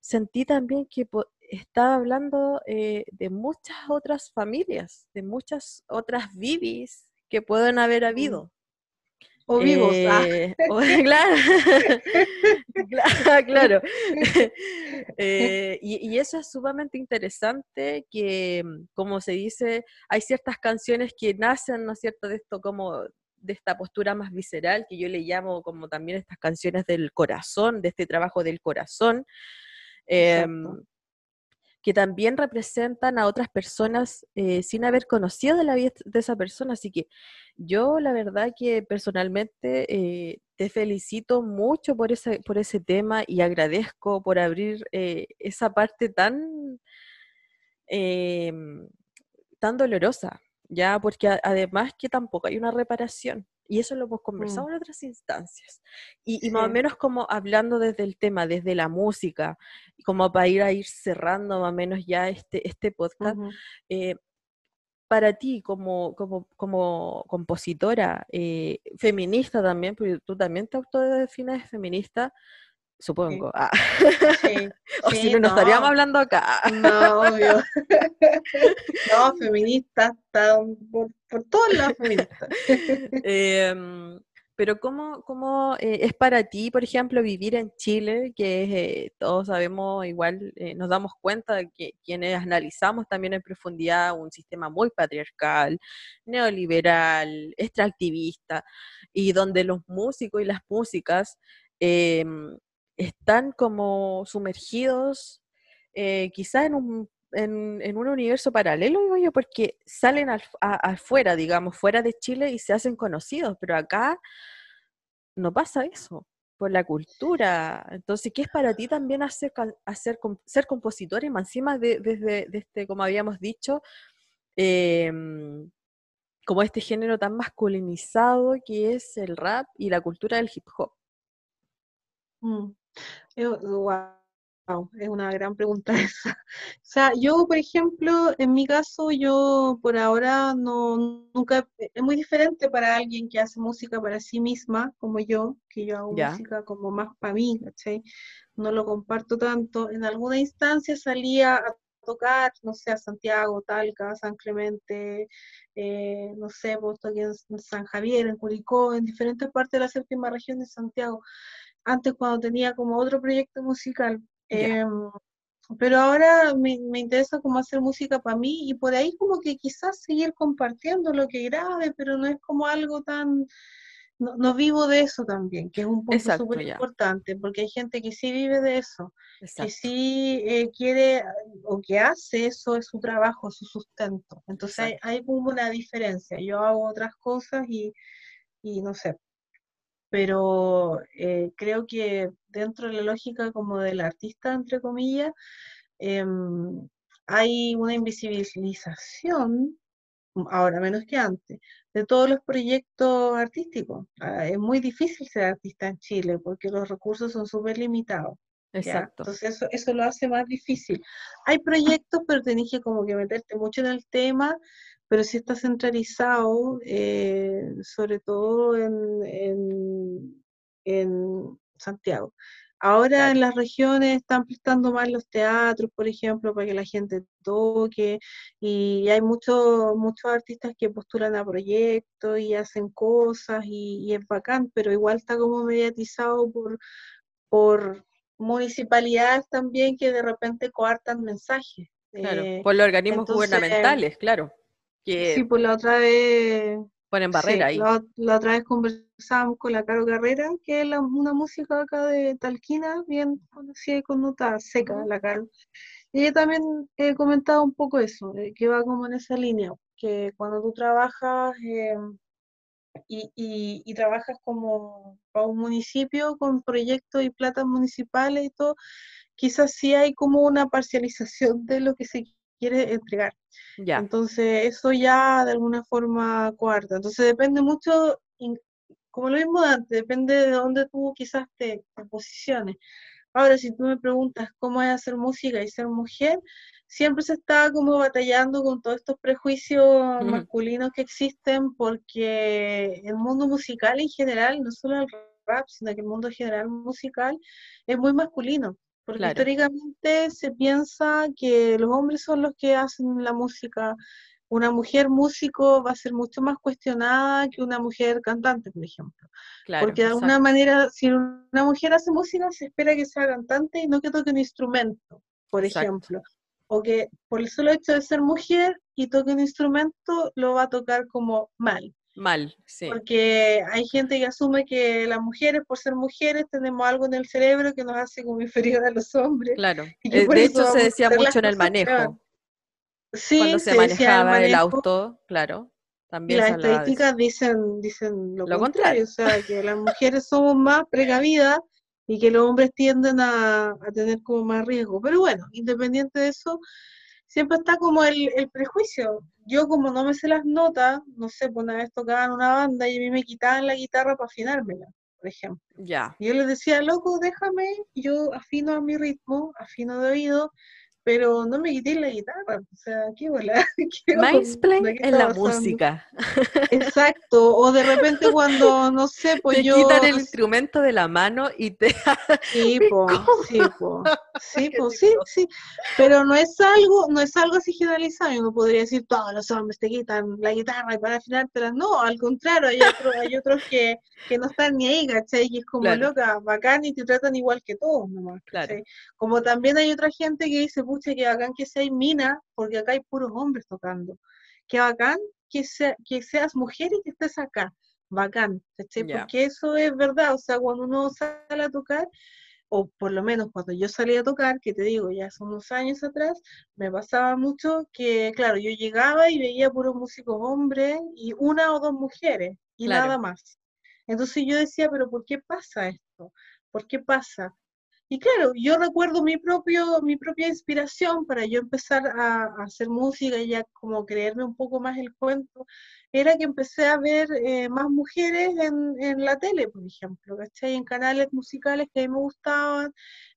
sentí también que estaba hablando eh, de muchas otras familias, de muchas otras vivis que pueden haber mm. habido. O vivos. Ah. Eh, claro, claro. Eh, y, eso es sumamente interesante, que mm, como se dice, hay ciertas canciones que nacen, ¿no es cierto?, de esto como de esta postura más visceral, que yo le llamo como también estas canciones del corazón, de este trabajo del corazón, Em, que también representan a otras personas eh, sin haber conocido de la vida de esa persona. Así que yo la verdad que personalmente eh, te felicito mucho por ese, por ese tema y agradezco por abrir eh, esa parte tan, em, tan dolorosa, ya, porque además que tampoco hay una reparación. Y eso lo hemos conversado mm. en otras instancias. Y, más o menos como hablando desde el tema, desde la música, como para ir a ir cerrando más o menos ya este, este podcast, eh, para ti como, como, como compositora, eh, feminista también, porque tú también te autodefines feminista, supongo. Ah. o si no, no, estaríamos hablando acá. no, obvio. no, feminista, está por, por todos lados feminista. Em, pero ¿cómo, cómo eh, es para ti, por ejemplo, vivir en Chile, que eh, todos sabemos, igual eh, nos damos cuenta de que quienes analizamos también en profundidad un sistema muy patriarcal, neoliberal, extractivista, y donde los músicos y las músicas em, están como sumergidos eh, quizás en un, en, un universo paralelo, digo yo, porque salen afuera, digamos, fuera de Chile y se hacen conocidos, pero acá no pasa eso por la cultura. Entonces, ¿qué es para ti también hacer, hacer ser compositor y más encima de, desde este, como habíamos dicho, em, como este género tan masculinizado que es el rap y la cultura del hip hop? Mm. Wow, es una gran pregunta esa. O sea, yo, por ejemplo, en mi caso, yo por ahora no, nunca, es muy diferente para alguien que hace música para sí misma, como yo, que yo hago música como más para mí, ¿cachai? No lo comparto tanto. En alguna instancia salía a tocar, no sé, a Santiago, Talca, San Clemente, eh, no sé, puesto aquí en San Javier, en Curicó, en diferentes partes de la séptima región de Santiago antes cuando tenía como otro proyecto musical. Em, pero ahora me, interesa como hacer música para mí y por ahí como que quizás seguir compartiendo lo que grabe, pero no es como algo tan... No, vivo de eso también, que es un punto súper importante, porque hay gente que sí vive de eso, que sí eh, quiere o que hace eso, es su trabajo, su sustento. Entonces hay, hay, como una diferencia. Yo hago otras cosas y, y no sé, pero eh, creo que dentro de la lógica como del artista, entre comillas, em, hay una invisibilización, ahora menos que antes, de todos los proyectos artísticos. Ah, es muy difícil ser artista en Chile porque los recursos son súper limitados. Exacto. Entonces eso, eso lo hace más difícil. Hay proyectos, pero tenés que como que meterte mucho en el tema pero sí está centralizado, eh, sobre todo en, en, Santiago. Ahora en las regiones están prestando más los teatros, por ejemplo, para que la gente toque, y hay muchos muchos artistas que postulan a proyectos y hacen cosas, y, es bacán, pero igual está como mediatizado por, por municipalidades también que de repente coartan mensajes. Claro, eh, por los organismos gubernamentales, claro. Sí, pues la otra vez... Ponen barrera ahí. La, otra vez conversamos con la Caro Carrera, que es una música acá de Talquina, bien conocida y connotada, seca, la Caro. Y ella también he comentado un poco eso, eh, que va como en esa línea, que cuando tú trabajas eh, y, y, trabajas como para un municipio con proyectos y platas municipales y todo, quizás sí hay como una parcialización de lo que se quiere entregar. Ya. Entonces, eso ya de alguna forma cuarta. Entonces, depende mucho, como lo mismo de antes, depende de dónde tú quizás te, posiciones. Ahora, si tú me preguntas cómo es hacer música y ser mujer, siempre se está como batallando con todos estos prejuicios masculinos que existen, porque el mundo musical en general, no solo el rap, sino que el mundo general musical es muy masculino. Porque históricamente se piensa que los hombres son los que hacen la música. Una mujer músico va a ser mucho más cuestionada que una mujer cantante, por ejemplo. Porque de alguna manera, si una mujer hace música, se espera que sea cantante y no que toque un instrumento, por ejemplo. O que por el solo hecho de ser mujer y toque un instrumento, lo va a tocar como mal. Mal, sí. Porque hay gente que asume que las mujeres, por ser mujeres, tenemos algo en el cerebro que nos hace como inferior a los hombres. Claro. Eh, de hecho, se decía mucho en el manejo. Sí, Cuando se, manejaba el, auto, claro. También las estadísticas dicen, dicen lo, contrario, o sea, que las mujeres somos más precavidas y que los hombres tienden a, a tener como más riesgo. Pero bueno, independiente de eso, siempre está como el, el prejuicio. Yo como no me sé las notas, no sé, pues una vez tocaban una banda y a mí me quitaban la guitarra para afinármela, por ejemplo. Ya. Y yo les decía, loco, déjame, yo afino a mi ritmo, afino de oído, pero no me quité la guitarra, o sea, qué ¿de qué en la pasando? música. Exacto, o de repente cuando, no sé, pues te yo... quitan el no instrumento de la mano y te... Sí, po, sí, po, sí, po, sí, sí, pero no es algo, no es algo así generalizado, uno podría decir todos los hombres te quitan la guitarra y para afinártela, no, al contrario, hay otros, hay otros que, que no están ni ahí, ¿cachai? Y es como Claro. loca, bacán y te tratan igual que todos nomás, Claro. Como también hay otra gente que dice, pucha, que bacán que seas mina, porque acá hay puros hombres tocando, que bacán que, sea, que seas mujer y que estés acá, bacán. Porque eso es verdad, o sea, cuando uno sale a tocar, o por lo menos cuando yo salí a tocar, que te digo, ya hace unos años atrás, me pasaba mucho que, claro, yo llegaba y veía puros músicos hombres y una o dos mujeres y Claro. nada más. Entonces yo decía, pero ¿por qué pasa esto? ¿Por qué pasa? Y claro, yo recuerdo mi propio, mi propia inspiración para yo empezar a, hacer música y ya como creerme un poco más el cuento, era que empecé a ver eh, más mujeres en, la tele, por ejemplo, ¿cachai? En canales musicales que a mí me gustaban,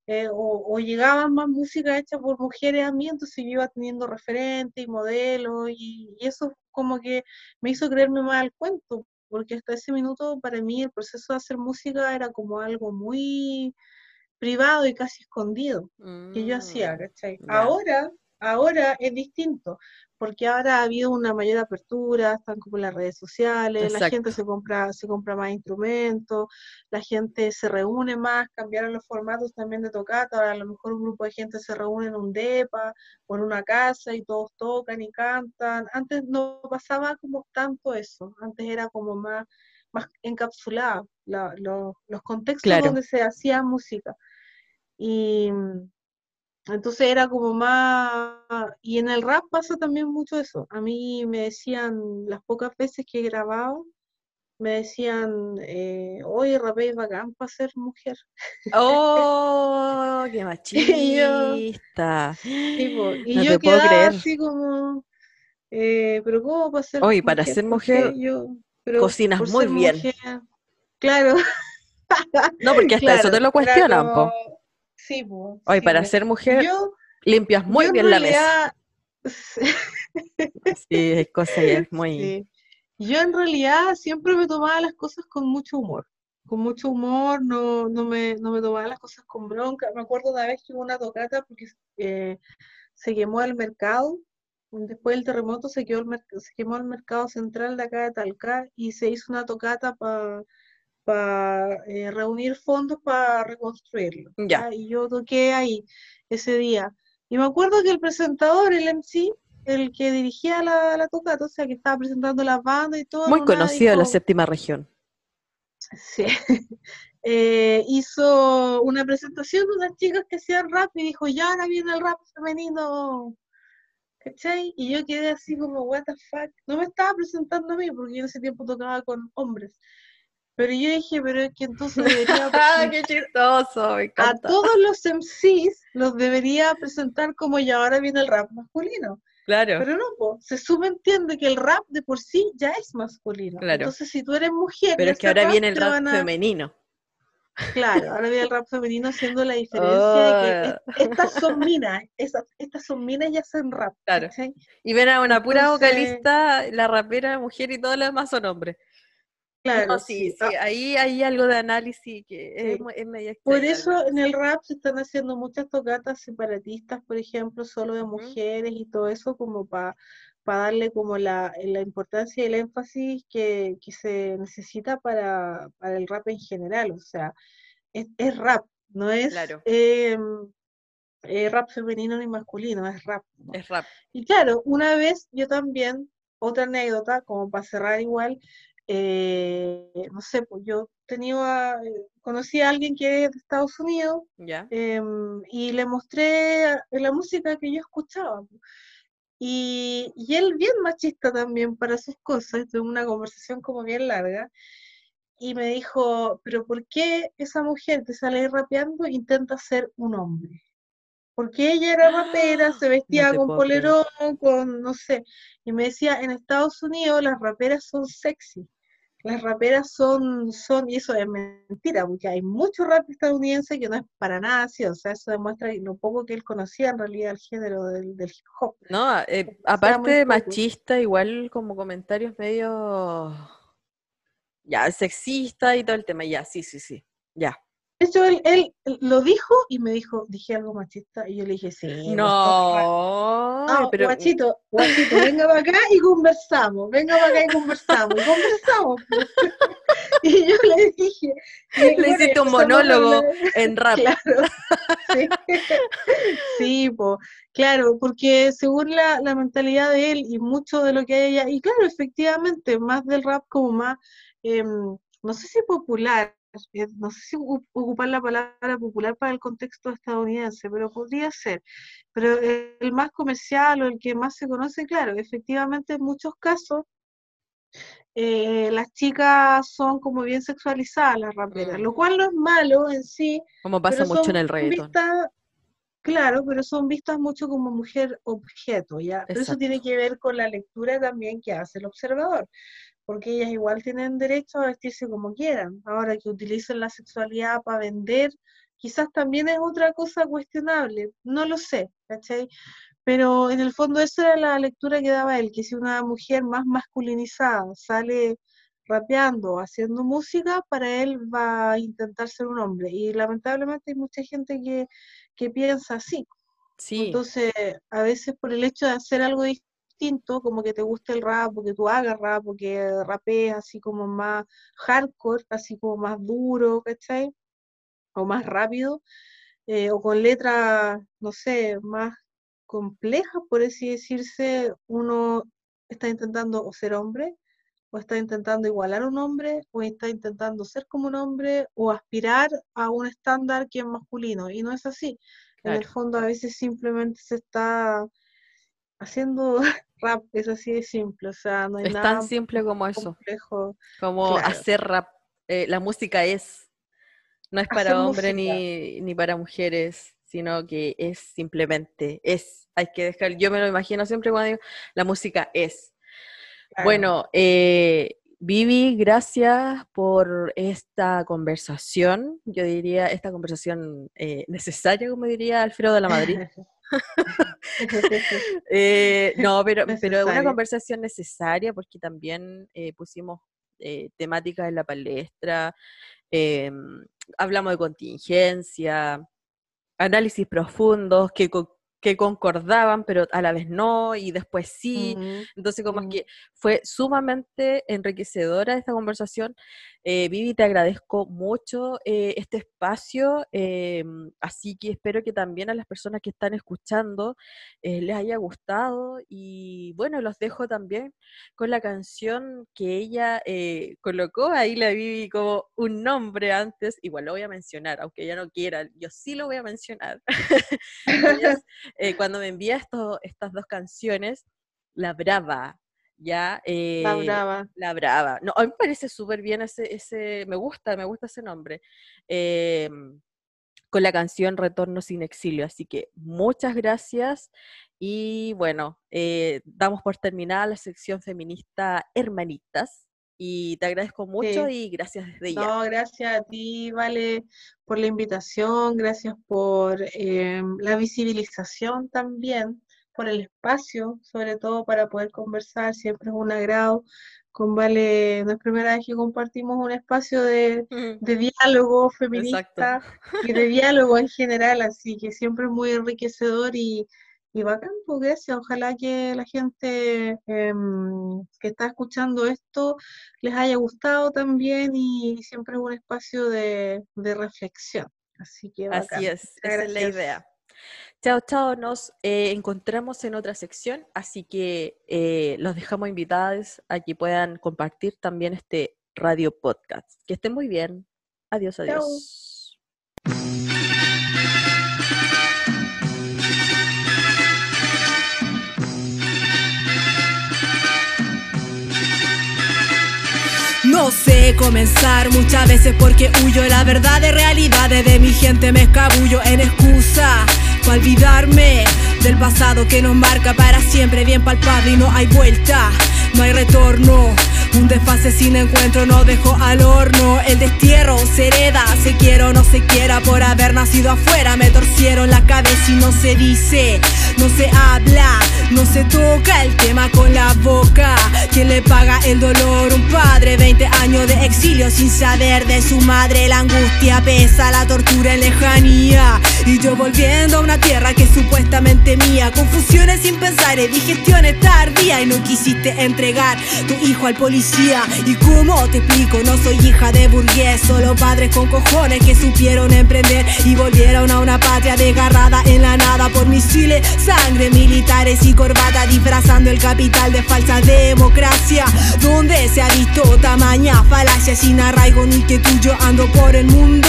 eh, o, llegaban más música hecha por mujeres a mí, entonces yo iba teniendo referentes y modelos, y, y eso como que me hizo creerme más al cuento, porque hasta ese minuto para mí el proceso de hacer música era como algo muy privado y casi escondido que yo hacía, Mm, ¿cachai? ya. Ahora, ahora es distinto, porque ahora ha habido una mayor apertura, están como las redes sociales, la gente se compra, se compra más instrumentos, la gente se reúne más, cambiaron los formatos también de tocata, ahora a lo mejor un grupo de gente se reúne en un depa o en una casa y todos tocan y cantan. Antes no pasaba como tanto eso, antes era como más, más la- lo- los contextos Claro. donde se hacía música. Y mm, entonces era como más... Y en el rap pasa también mucho eso. A mí me decían, las pocas veces que he grabado, me decían, eh, oye, rapé bacán para ser mujer. ¡Oh! ¡Qué Y yo, machista! sí, po, y No yo te puedo creer. así como, eh, pero ¿cómo para ser Oye, para mujer? ser ¿Por qué mujer yo, pero cocinas muy ser bien. mujer, claro, No, porque hasta eso te lo cuestionan, po. Sí, Oye, sí, para po. ser mujer Yo, limpias muy bien la mesa. Sí, es cosa ya es muy... Sí. Yo en realidad siempre me tomaba las cosas con mucho humor. Con mucho humor, no, no me, no me tomaba las cosas con bronca. Me acuerdo una vez que hubo una tocata porque eh, se quemó el mercado. Después del terremoto se, quedó el se quemó el mercado central de acá de Talca y se hizo una tocata para reunir fondos para reconstruirlo. Ya. Y yo toqué ahí ese día. Y me acuerdo que el presentador, el MC, el que dirigía la, la tocata, o sea, que estaba presentando las bandas y todo, Muy conocido en la dijo- séptima región. Sí. Eh, hizo una presentación de unas chicas que hacían rap y dijo, ya ahora viene el rap femenino, ¿cachai? Y yo quedé así como, what the fuck. No me estaba presentando a mí porque yo en ese tiempo tocaba con hombres. Pero yo dije, pero es que entonces debería ¡Ah, qué chistoso! Me a todos los MCs los debería presentar como ya ahora viene el rap masculino. Claro. Pero no, po, se subentiende que el rap de por sí ya es masculino. Claro. Entonces, si tú eres mujer, Pero es que ahora viene el rap a- femenino. Claro, ahora viene el rap femenino haciendo la diferencia de que Oh. es- estas son minas, estas son minas y hacen rap. Claro. Y ven a una pura Entonces- vocalista, la rapera mujer y todo lo demás son hombres. Claro, No, sí, sí. Ah, ahí hay algo de análisis que es, Sí. mu- es medio Por extraño, eso al en el rap se están haciendo muchas tocatas separatistas, por ejemplo, solo de mujeres y todo eso, como para darle como la, la importancia y el énfasis que, que se necesita para, para el rap en general. O sea, es, es rap, no es Claro. eh, eh, rap femenino ni masculino, es rap. ¿no? Es rap. Y claro, una vez yo también, otra anécdota, como para cerrar igual, eh, no sé, pues yo tenía, eh, conocí a alguien que es de Estados Unidos em, y le mostré la música que yo escuchaba. Y, y él bien machista también para sus cosas, tuve una conversación como bien larga, y me dijo, pero ¿por qué esa mujer que sale rapeando intenta ser un hombre? Porque ella era rapera, se vestía con polerón, con, no sé, y me decía, en Estados Unidos las raperas son sexy, las raperas son, son, y eso es mentira, porque hay mucho rap estadounidense que no es para nada así, o sea, eso demuestra lo poco que él conocía en realidad el género del, hip hop. No, eh, aparte de machista, igual como comentarios medio, ya, sexista y todo el tema, ya, sí, sí, sí, ya. Hecho, él, él, lo dijo y me dijo, dije algo machista, y yo le dije, sí. No, no pero... guachito, guachito, venga para acá y conversamos, venga para acá y conversamos, y conversamos. y yo le dije... Le hiciste un monólogo en rap. Claro, sí, sí po, claro, porque según la, la mentalidad de él y mucho de lo que hay allá, y claro, efectivamente, más del rap como más, eh, no sé si popular, no sé si ocupar la palabra popular para el contexto estadounidense, pero podría ser. Pero el más comercial o el que más se conoce, claro, efectivamente en muchos casos eh, las chicas son como bien sexualizadas las raperas, lo cual no es malo en sí. Como pasa mucho en el reggaeton. claro, pero son vistas mucho como mujer objeto, ¿ya? Pero eso tiene que ver con la lectura también que hace el observador porque ellas igual tienen derecho a vestirse como quieran. Ahora que utilicen la sexualidad para vender, quizás también es otra cosa cuestionable, no lo sé, ¿cachai? Pero en el fondo esa era la lectura que daba él, que si una mujer más masculinizada sale rapeando, haciendo música, para él va a intentar ser un hombre. Y lamentablemente hay mucha gente que, que piensa así. Sí. Entonces, a veces por el hecho de hacer algo distinto, como que te guste el rap, o que tú hagas rap, o que rapees así como más hardcore, así como más duro, ¿cachai? O más rápido, eh, o con letras, no sé, más complejas, por así decirse, uno está intentando o ser hombre, o está intentando igualar a un hombre, o está intentando ser como un hombre, o aspirar a un estándar que es masculino, y no es así. En el fondo a veces simplemente se está haciendo rap, es así de simple, o sea, no hay es nada tan simple como eso, como hacer rap, eh, la música es, no es para hombres ni, ni para mujeres, sino que es simplemente, es, hay que dejar, yo me lo imagino siempre cuando digo, la música es. Bueno, eh, Vivi, gracias por esta conversación, yo diría esta conversación eh, necesaria, como diría Alfredo de la Madrid. Eh, no, pero, una conversación necesaria porque también eh, pusimos eh, temáticas en la palestra, em, hablamos de contingencia, análisis profundos que, que concordaban, pero a la vez no, y después sí. Entonces, como es que fue sumamente enriquecedora esta conversación. Eh, Vivi, te agradezco mucho eh, este espacio, em, así que espero que también a las personas que están escuchando eh, les haya gustado y bueno, los dejo también con la canción que ella colocó, ahí la Vivi como un nombre antes, igual lo voy a mencionar, aunque ella no quiera, yo sí lo voy a mencionar. cuando me envía estas dos canciones, La Brava, ¿ya? la eh, Brava. La Brava. No, a mí me parece súper bien ese, ese, me gusta, me gusta ese nombre. Em, con la canción Retorno sin exilio. Así que muchas gracias y bueno, eh, damos por terminada la sección feminista Hermanitas y te agradezco mucho y gracias desde ya. No, gracias a ti, Vale, por la invitación, gracias por em, la visibilización también por el espacio, sobre todo para poder conversar, siempre es un agrado. Con Vale, no es primera vez que compartimos un espacio de, diálogo feminista y de diálogo en general, así que siempre es muy enriquecedor y, y bacán, pues gracias. Ojalá que la gente em, que está escuchando esto les haya gustado también y siempre es un espacio de, reflexión. Así que Así es, esa es la idea. Chao, chao, nos eh, encontramos en otra sección, así que eh, los dejamos invitados a que puedan compartir también este radio podcast. Que estén muy bien. Adiós, adiós. No sé comenzar muchas veces porque huyo la verdad de realidades de mi gente me escabullo en excusa para olvidarme del pasado que nos marca para siempre, bien palpable y no hay vuelta, no hay retorno. Un desfase sin encuentro no dejó al horno. El destierro se hereda, se quiera o no se quiera por haber nacido afuera. Me torcieron la cabeza y no se dice, no se habla, no se toca el tema con la boca. ¿Quién le paga el dolor? Un padre, 20 años de exilio sin saber de su madre. La angustia pesa, la tortura en lejanía. Y yo volviendo a una tierra que es Confusiones sin pensar, digestiones tardía y no quisiste entregar tu hijo al policía ¿Y cómo te explico? No soy hija de burgués, solo padres con cojones que supieron emprender y volvieron a una patria desgarrada en la nada por misiles, sangre, militares y corbata, disfrazando el capital de falsa democracia, donde se ha visto tamaña falacia sin arraigo ni que tuyo ando por el mundo,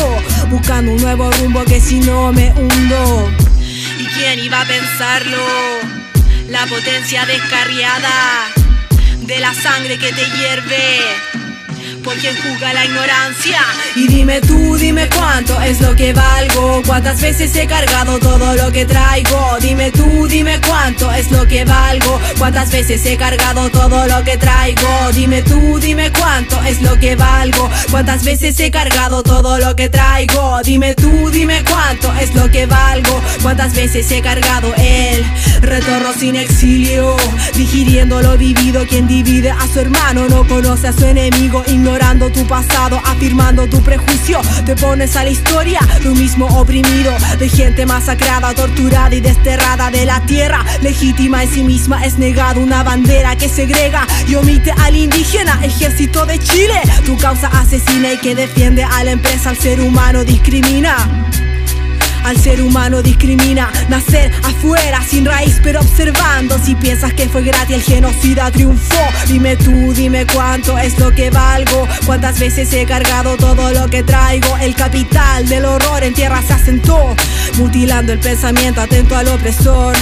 buscando un nuevo rumbo que si no me hundo. ¿Y quién iba a pensarlo? La potencia descarriada de la sangre que te hierve por quien juzga la ignorancia. Y dime tú, dime cuánto es lo que valgo, cuántas veces he cargado todo lo que traigo. Dime tú, dime cuánto es lo que valgo, cuántas veces he cargado todo lo que traigo. Dime tú, dime cuánto es lo que valgo, cuántas veces he cargado todo lo que traigo. Dime tú, dime cuánto es lo que valgo, cuántas veces he cargado el retorno sin exilio, digiriendo lo vivido. Quien divide a su hermano no conoce a su enemigo, tu pasado, afirmando tu prejuicio. Te pones a la historia, tú mismo oprimido, de gente masacrada, torturada y desterrada de la tierra. Legítima en sí misma es negado una bandera que segrega y omite al indígena, ejército de Chile. Tu causa asesina y que defiende a la empresa, al ser humano discrimina. Al ser humano discrimina nacer afuera sin raíz pero observando Si piensas que fue gratis el genocida triunfó. Dime tú, dime cuánto es lo que valgo. Cuántas veces he cargado todo lo que traigo El capital del horror en tierra se asentó Mutilando el pensamiento atento al opresor